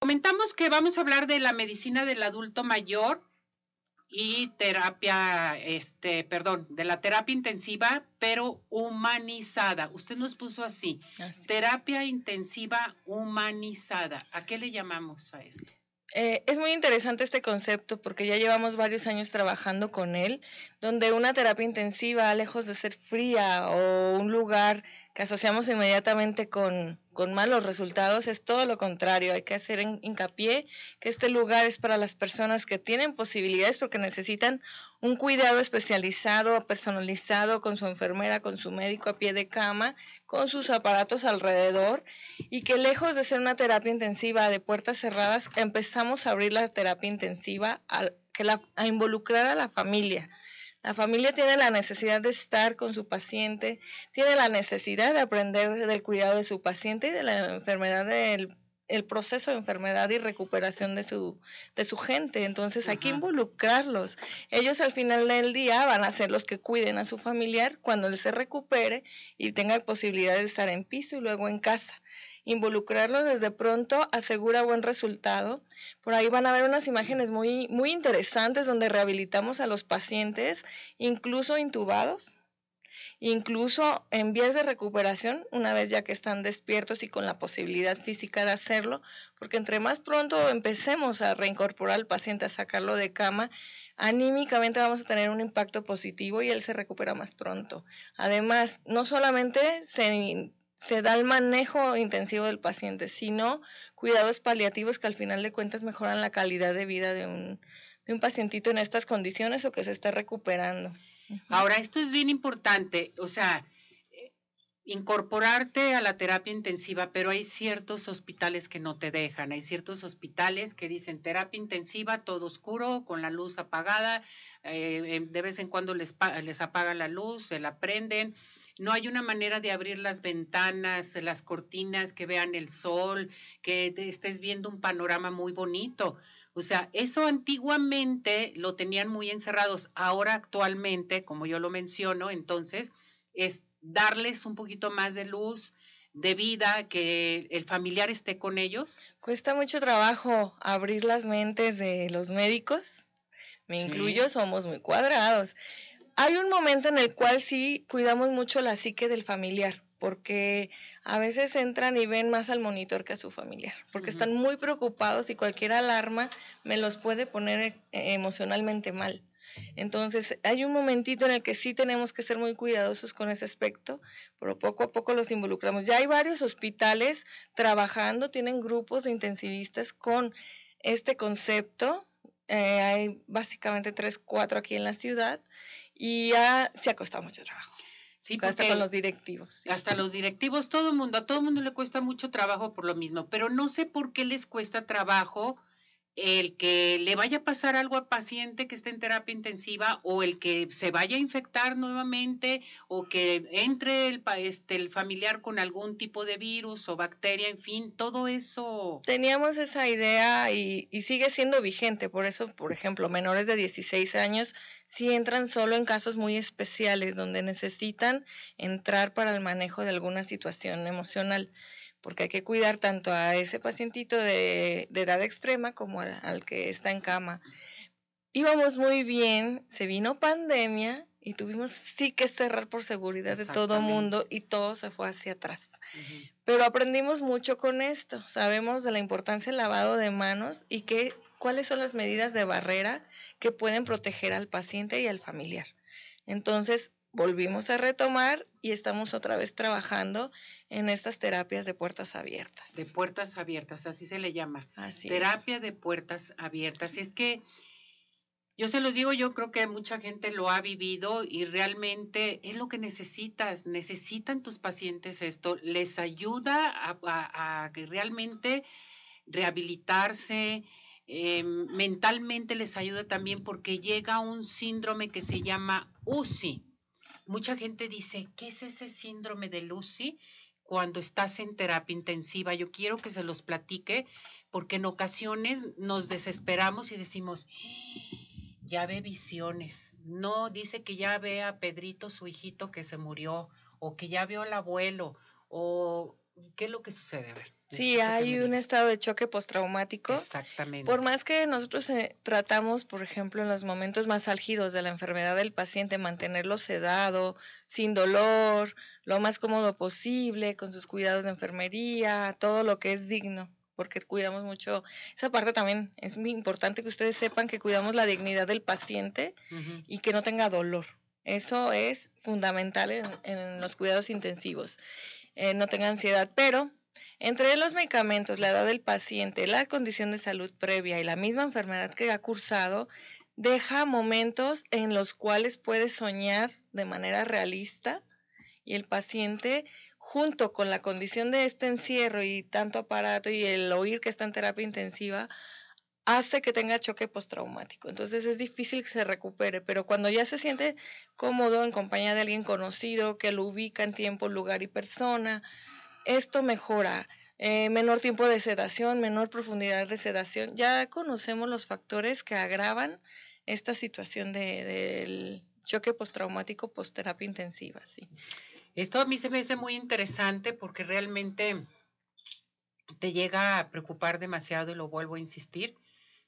comentamos que vamos a hablar de la medicina del adulto mayor y terapia, este, perdón, de la terapia intensiva, pero humanizada. Usted nos puso así, terapia intensiva humanizada. ¿A qué le llamamos a esto? Eh, es muy interesante este concepto porque ya llevamos varios años trabajando con él, donde una terapia intensiva, lejos de ser fría o un lugar asociamos inmediatamente con, malos resultados, es todo lo contrario. Hay que hacer hincapié que este lugar es para las personas que tienen posibilidades porque necesitan un cuidado especializado, personalizado con su enfermera, con su médico a pie de cama, con sus aparatos alrededor y que lejos de ser una terapia intensiva de puertas cerradas, empezamos a abrir la terapia intensiva que la, a involucrar a la familia la familia tiene la necesidad de estar con su paciente, tiene la necesidad de aprender del cuidado de su paciente y de la enfermedad del el proceso de enfermedad y recuperación de su, de su gente. Entonces hay que involucrarlos. Ellos al final del día van a ser los que cuiden a su familiar cuando él se recupere y tenga posibilidad de estar en piso y luego en casa involucrarlos desde pronto asegura buen resultado. Por ahí van a ver unas imágenes muy, muy interesantes donde rehabilitamos a los pacientes, incluso intubados, incluso en vías de recuperación, una vez ya que están despiertos y con la posibilidad física de hacerlo, porque entre más pronto empecemos a reincorporar al paciente, a sacarlo de cama, anímicamente vamos a tener un impacto positivo y él se recupera más pronto. Además, no solamente se se da el manejo intensivo del paciente, sino cuidados paliativos que al final de cuentas mejoran la calidad de vida de un, de un pacientito en estas condiciones o que se está recuperando. Ahora, esto es bien importante, o sea, incorporarte a la terapia intensiva, pero hay ciertos hospitales que no te dejan, hay ciertos hospitales que dicen terapia intensiva, todo oscuro, con la luz apagada, eh, de vez en cuando les, les apagan la luz, se la prenden no hay una manera de abrir las ventanas, las cortinas, que vean el sol, que estés viendo un panorama muy bonito. O sea, eso antiguamente lo tenían muy encerrados. Ahora actualmente, como yo lo menciono, entonces es darles un poquito más de luz, de vida, que el familiar esté con ellos. Cuesta mucho trabajo abrir las mentes de los médicos. Me incluyo, somos muy cuadrados hay un momento en el cual sí cuidamos mucho la psique del familiar, porque a veces entran y ven más al monitor que a su familiar, porque están muy preocupados y cualquier alarma me los puede poner eh, emocionalmente mal. Entonces, hay un momentito en el que sí tenemos que ser muy cuidadosos con ese aspecto, pero poco a poco los involucramos. Ya hay varios hospitales trabajando, tienen grupos de intensivistas con este concepto. Eh, hay básicamente tres, cuatro aquí en la ciudad y ya se ha costado mucho trabajo. Sí, hasta con los directivos. Hasta los directivos, todo el mundo, a todo el mundo le cuesta mucho trabajo por lo mismo, pero no sé por qué les cuesta trabajo el que le vaya a pasar algo al paciente que esté en terapia intensiva o el que se vaya a infectar nuevamente o que entre el, este, el familiar con algún tipo de virus o bacteria, en fin, todo eso. Teníamos esa idea y, y sigue siendo vigente, por eso, por ejemplo, menores de 16 años sí entran solo en casos muy especiales donde necesitan entrar para el manejo de alguna situación emocional porque hay que cuidar tanto a ese pacientito de, edad extrema como al, que está en cama. Íbamos muy bien, se vino pandemia y tuvimos sí que cerrar por seguridad de todo mundo y todo se fue hacia atrás. Pero aprendimos mucho con esto, sabemos de la importancia del lavado de manos y que, cuáles son las medidas de barrera que pueden proteger al paciente y al familiar. Entonces, volvimos a retomar y estamos otra vez trabajando en estas terapias de puertas abiertas. De puertas abiertas, así se le llama. Así Terapia de puertas abiertas. Es que yo se los digo, yo creo que mucha gente lo ha vivido y realmente es lo que necesitas. Necesitan tus pacientes esto. Les ayuda a, a, realmente rehabilitarse. Em, mentalmente les ayuda también porque llega un síndrome que se llama UCI, Mucha gente dice, ¿qué es ese síndrome de Lucy cuando estás en terapia intensiva? Yo quiero que se los platique porque en ocasiones nos desesperamos y decimos, ya ve visiones. No, dice que ya ve a Pedrito, su hijito, que se murió, o que ya vio al abuelo, o qué es lo que sucede. A ver. Sí, hay un estado de choque postraumático. Exactamente. Por más que nosotros eh, tratamos, por ejemplo, en los momentos más álgidos de la enfermedad del paciente, mantenerlo sedado, sin dolor, lo más cómodo posible, con sus cuidados de enfermería, todo lo que es digno porque cuidamos mucho, esa parte también es muy importante que ustedes sepan que cuidamos la dignidad del paciente y que no tenga dolor. Eso es fundamental en, los cuidados intensivos. Eh, no tenga ansiedad, pero entre los medicamentos, la edad del paciente, la condición de salud previa y la misma enfermedad que ha cursado, deja momentos en los cuales puede soñar de manera realista y el paciente junto con la condición de este encierro y tanto aparato y el oír que está en terapia intensiva, hace que tenga choque postraumático. Entonces es difícil que se recupere, pero cuando ya se siente cómodo en compañía de alguien conocido, que lo ubica en tiempo, lugar y persona, esto mejora. Eh, menor tiempo de sedación, menor profundidad de sedación. Ya conocemos los factores que agravan esta situación de, del choque postraumático post-terapia intensiva. Sí. Esto a mí se me hace muy interesante porque realmente te llega a preocupar demasiado y lo vuelvo a insistir.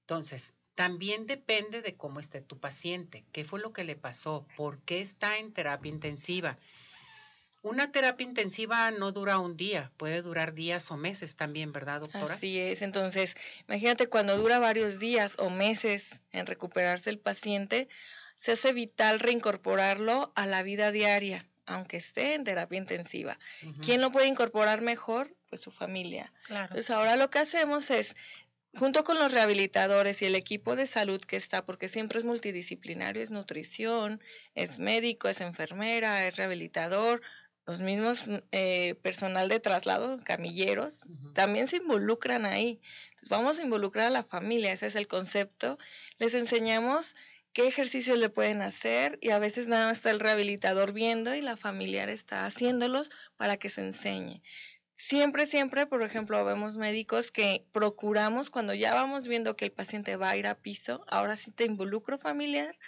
Entonces, también depende de cómo esté tu paciente, qué fue lo que le pasó, por qué está en terapia intensiva. Una terapia intensiva no dura un día, puede durar días o meses también, ¿verdad, doctora? Así es. Entonces, imagínate cuando dura varios días o meses en recuperarse el paciente, se hace vital reincorporarlo a la vida diaria aunque esté en terapia intensiva. ¿Quién lo puede incorporar mejor? Pues su familia. Entonces ahora lo que hacemos es, junto con los rehabilitadores y el equipo de salud que está, porque siempre es multidisciplinario, es nutrición, es médico, es enfermera, es rehabilitador, los mismos eh, personal de traslado, camilleros, también se involucran ahí. Entonces vamos a involucrar a la familia, ese es el concepto. Les enseñamos qué ejercicios le pueden hacer y a veces nada más está el rehabilitador viendo y la familiar está haciéndolos para que se enseñe. Siempre, siempre, por ejemplo, vemos médicos que procuramos cuando ya vamos viendo que el paciente va a ir a piso, ahora sí te involucro familiar,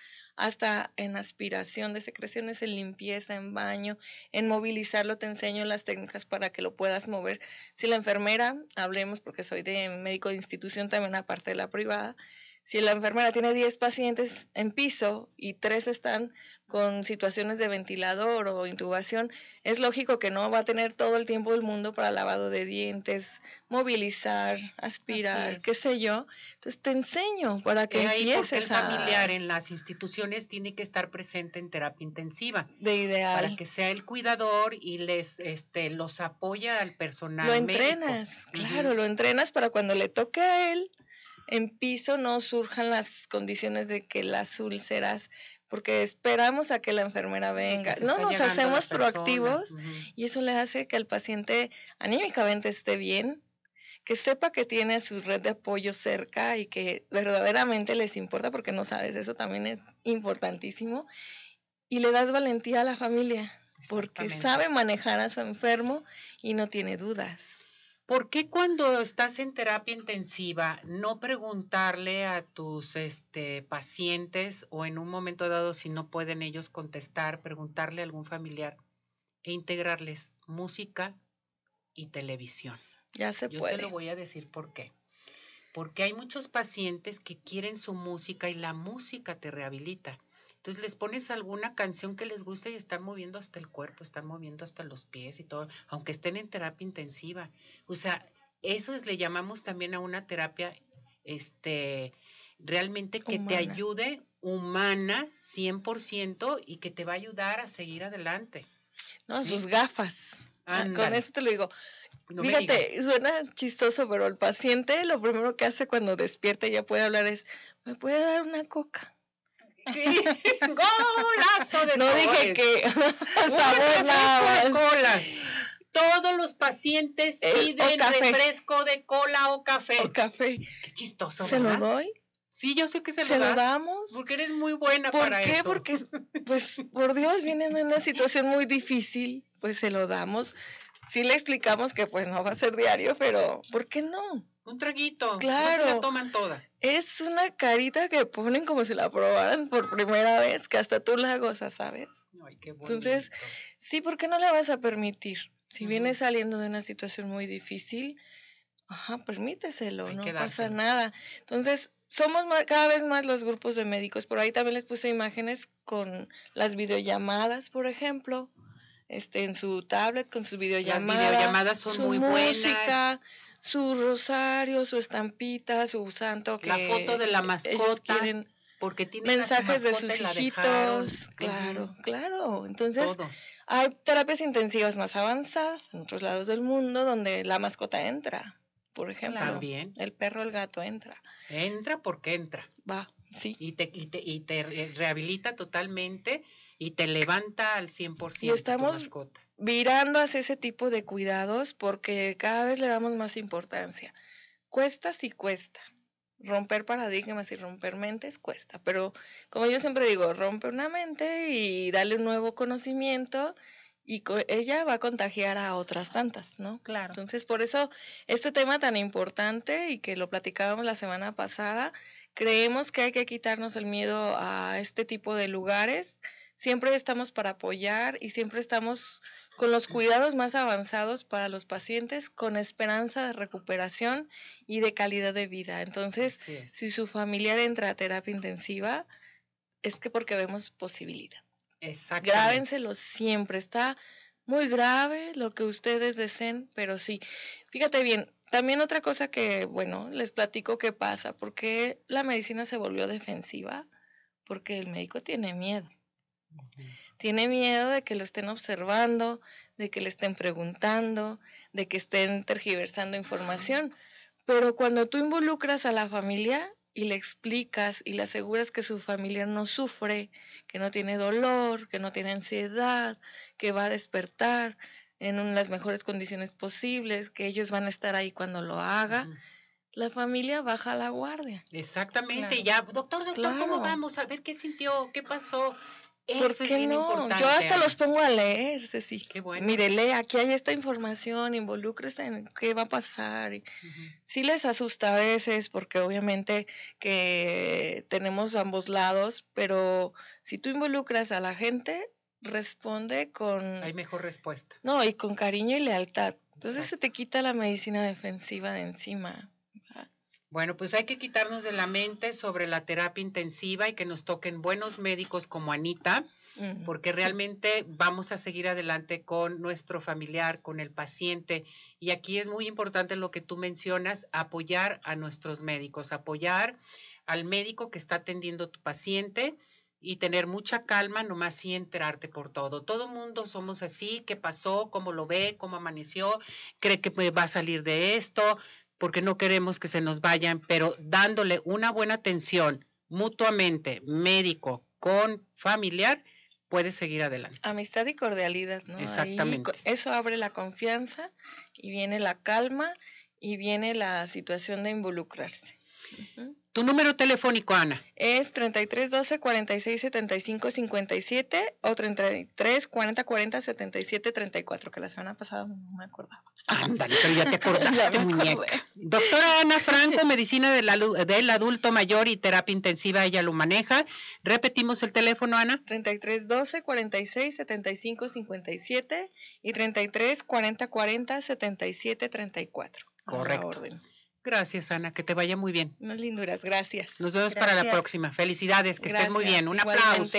hasta en aspiración de secreciones, en limpieza, en baño, en movilizarlo, te enseño las técnicas para que lo puedas mover. Si la enfermera, hablemos porque soy de médico de institución también aparte de la privada, si la enfermera tiene 10 pacientes en piso y 3 están con situaciones de ventilador o intubación, es lógico que no va a tener todo el tiempo del mundo para lavado de dientes, movilizar, aspirar, qué sé yo. Entonces te enseño para que empieces el familiar en las instituciones tiene que estar presente en terapia intensiva. De ideal. Para que sea el cuidador y les este los apoya al personal. Lo entrenas, claro, lo entrenas para cuando le toque a él en piso no surjan las condiciones de que las úlceras, porque esperamos a que la enfermera venga. No nos hacemos proactivos y eso le hace que el paciente anímicamente esté bien, que sepa que tiene su red de apoyo cerca y que verdaderamente les importa, porque no sabes, eso también es importantísimo. Y le das valentía a la familia, porque sabe manejar a su enfermo y no tiene dudas. ¿Por qué cuando estás en terapia intensiva no preguntarle a tus este, pacientes o en un momento dado si no pueden ellos contestar, preguntarle a algún familiar e integrarles música y televisión? Ya se Yo puede. se lo voy a decir por qué. Porque hay muchos pacientes que quieren su música y la música te rehabilita. Entonces les pones alguna canción que les guste y están moviendo hasta el cuerpo, están moviendo hasta los pies y todo, aunque estén en terapia intensiva. O sea, eso es, le llamamos también a una terapia, este, realmente que te ayude humana 100% y que te va a ayudar a seguir adelante. No, sus gafas. Ah, con eso te lo digo. Fíjate, suena chistoso, pero el paciente lo primero que hace cuando despierta y ya puede hablar es, ¿me puede dar una coca? Sí, golazo de No dije que sabor cola. Todos los pacientes eh, piden refresco de cola o café. O café. Qué chistoso. ¿Se lo doy? Sí, yo sé que se, ¿Se lo, damos. Porque eres muy buena para eso. ¿Por qué? Porque, pues, por Dios, vienen en una situación muy difícil, pues se lo damos. Sí le explicamos que pues no va a ser diario, pero ¿por qué no? Un traguito. Claro. No la toman toda. Es una carita que ponen como si la probaran por primera vez, que hasta tú la gozas, ¿sabes? Ay, qué Entonces, sí, ¿por qué no le vas a permitir? Si viene saliendo de una situación muy difícil, Ajá, permíteselo, no pasa nada. Entonces, somos cada vez más los grupos de médicos. Por ahí también les puse imágenes con las videollamadas, por ejemplo, este, en su tablet con sus videollamadas. Las videollamadas son muy música, Su rosario, su estampita, su santo que la foto de la mascota. porque tiene mensajes de sus hijitos. Claro, claro. Entonces, hay terapias intensivas más avanzadas en otros lados del mundo donde la mascota entra por ejemplo. También. El perro, el gato entra. Entra porque entra. Va, sí. Y te, y te, y te rehabilita totalmente y te levanta al 100% y estamos mascota. Virando hacia ese tipo de cuidados porque cada vez le damos más importancia. Cuesta sí cuesta. Romper paradigmas y romper mentes cuesta, pero como yo siempre digo, rompe una mente y dale un nuevo conocimiento y ella va a contagiar a otras tantas, ¿no? Claro. Entonces, por eso este tema tan importante y que lo platicábamos la semana pasada, creemos que hay que quitarnos el miedo a este tipo de lugares. Siempre estamos para apoyar y siempre estamos con los cuidados más avanzados para los pacientes con esperanza de recuperación y de calidad de vida. Entonces, si su familiar entra a terapia intensiva, es que porque vemos posibilidad. Exactamente. Grábenselo siempre. Está muy grave lo que ustedes deseen, pero sí. Fíjate bien, también otra cosa que, bueno, les platico qué pasa. ¿Por qué la medicina se volvió defensiva? Porque el médico tiene miedo. Tiene miedo de que lo estén observando, de que le estén preguntando, de que estén tergiversando información. Pero cuando tú involucras a la familia y le explicas y le aseguras que su familia no sufre, que no tiene dolor, que no tiene ansiedad, que va a despertar en las mejores condiciones posibles, que ellos van a estar ahí cuando lo haga. La familia baja la guardia. Exactamente, ya, doctor, doctor, ¿cómo vamos? A ver qué sintió, qué pasó. ¿Por qué no? Yo hasta los pongo a leer, Ceci. Qué bueno. Mire, lee, aquí hay esta información, involúcrese en qué va a pasar. Sí les asusta a veces porque obviamente que tenemos ambos lados, pero si tú involucras a la gente, responde con... Hay mejor respuesta. No, y con cariño y lealtad. Entonces se te quita la medicina defensiva de encima. Bueno, pues hay que quitarnos de la mente sobre la terapia intensiva y que nos toquen buenos médicos como Anita, porque realmente vamos a seguir adelante con nuestro familiar, con el paciente. Y aquí es muy importante lo que tú mencionas, apoyar a nuestros médicos, apoyar al médico que está atendiendo a tu paciente y tener mucha calma, nomás y enterarte por todo. Todo mundo somos así, qué pasó, cómo lo ve, cómo amaneció, cree que va a salir de esto, porque no queremos que se nos vayan, pero dándole una buena atención mutuamente, médico con familiar, puede seguir adelante. Amistad y cordialidad, ¿no? Exactamente. eso abre la confianza y viene la calma y viene la situación de involucrarse. Tu número telefónico, Ana. Es 33 12 46 75 57 o 33 40 40 77 34, que la semana pasada no me acordaba. Ándale, pero ya te acordaste, muñeca. Doctora Ana Franco, medicina del, del adulto mayor y terapia intensiva, ella lo maneja. Repetimos el teléfono, Ana. 33 12 46 75 57 y 33 40 40 77 34. Correcto. Gracias, Ana, que te vaya muy bien. Unas linduras, gracias. Nos vemos para la próxima. Felicidades, que estés muy bien. Un aplauso.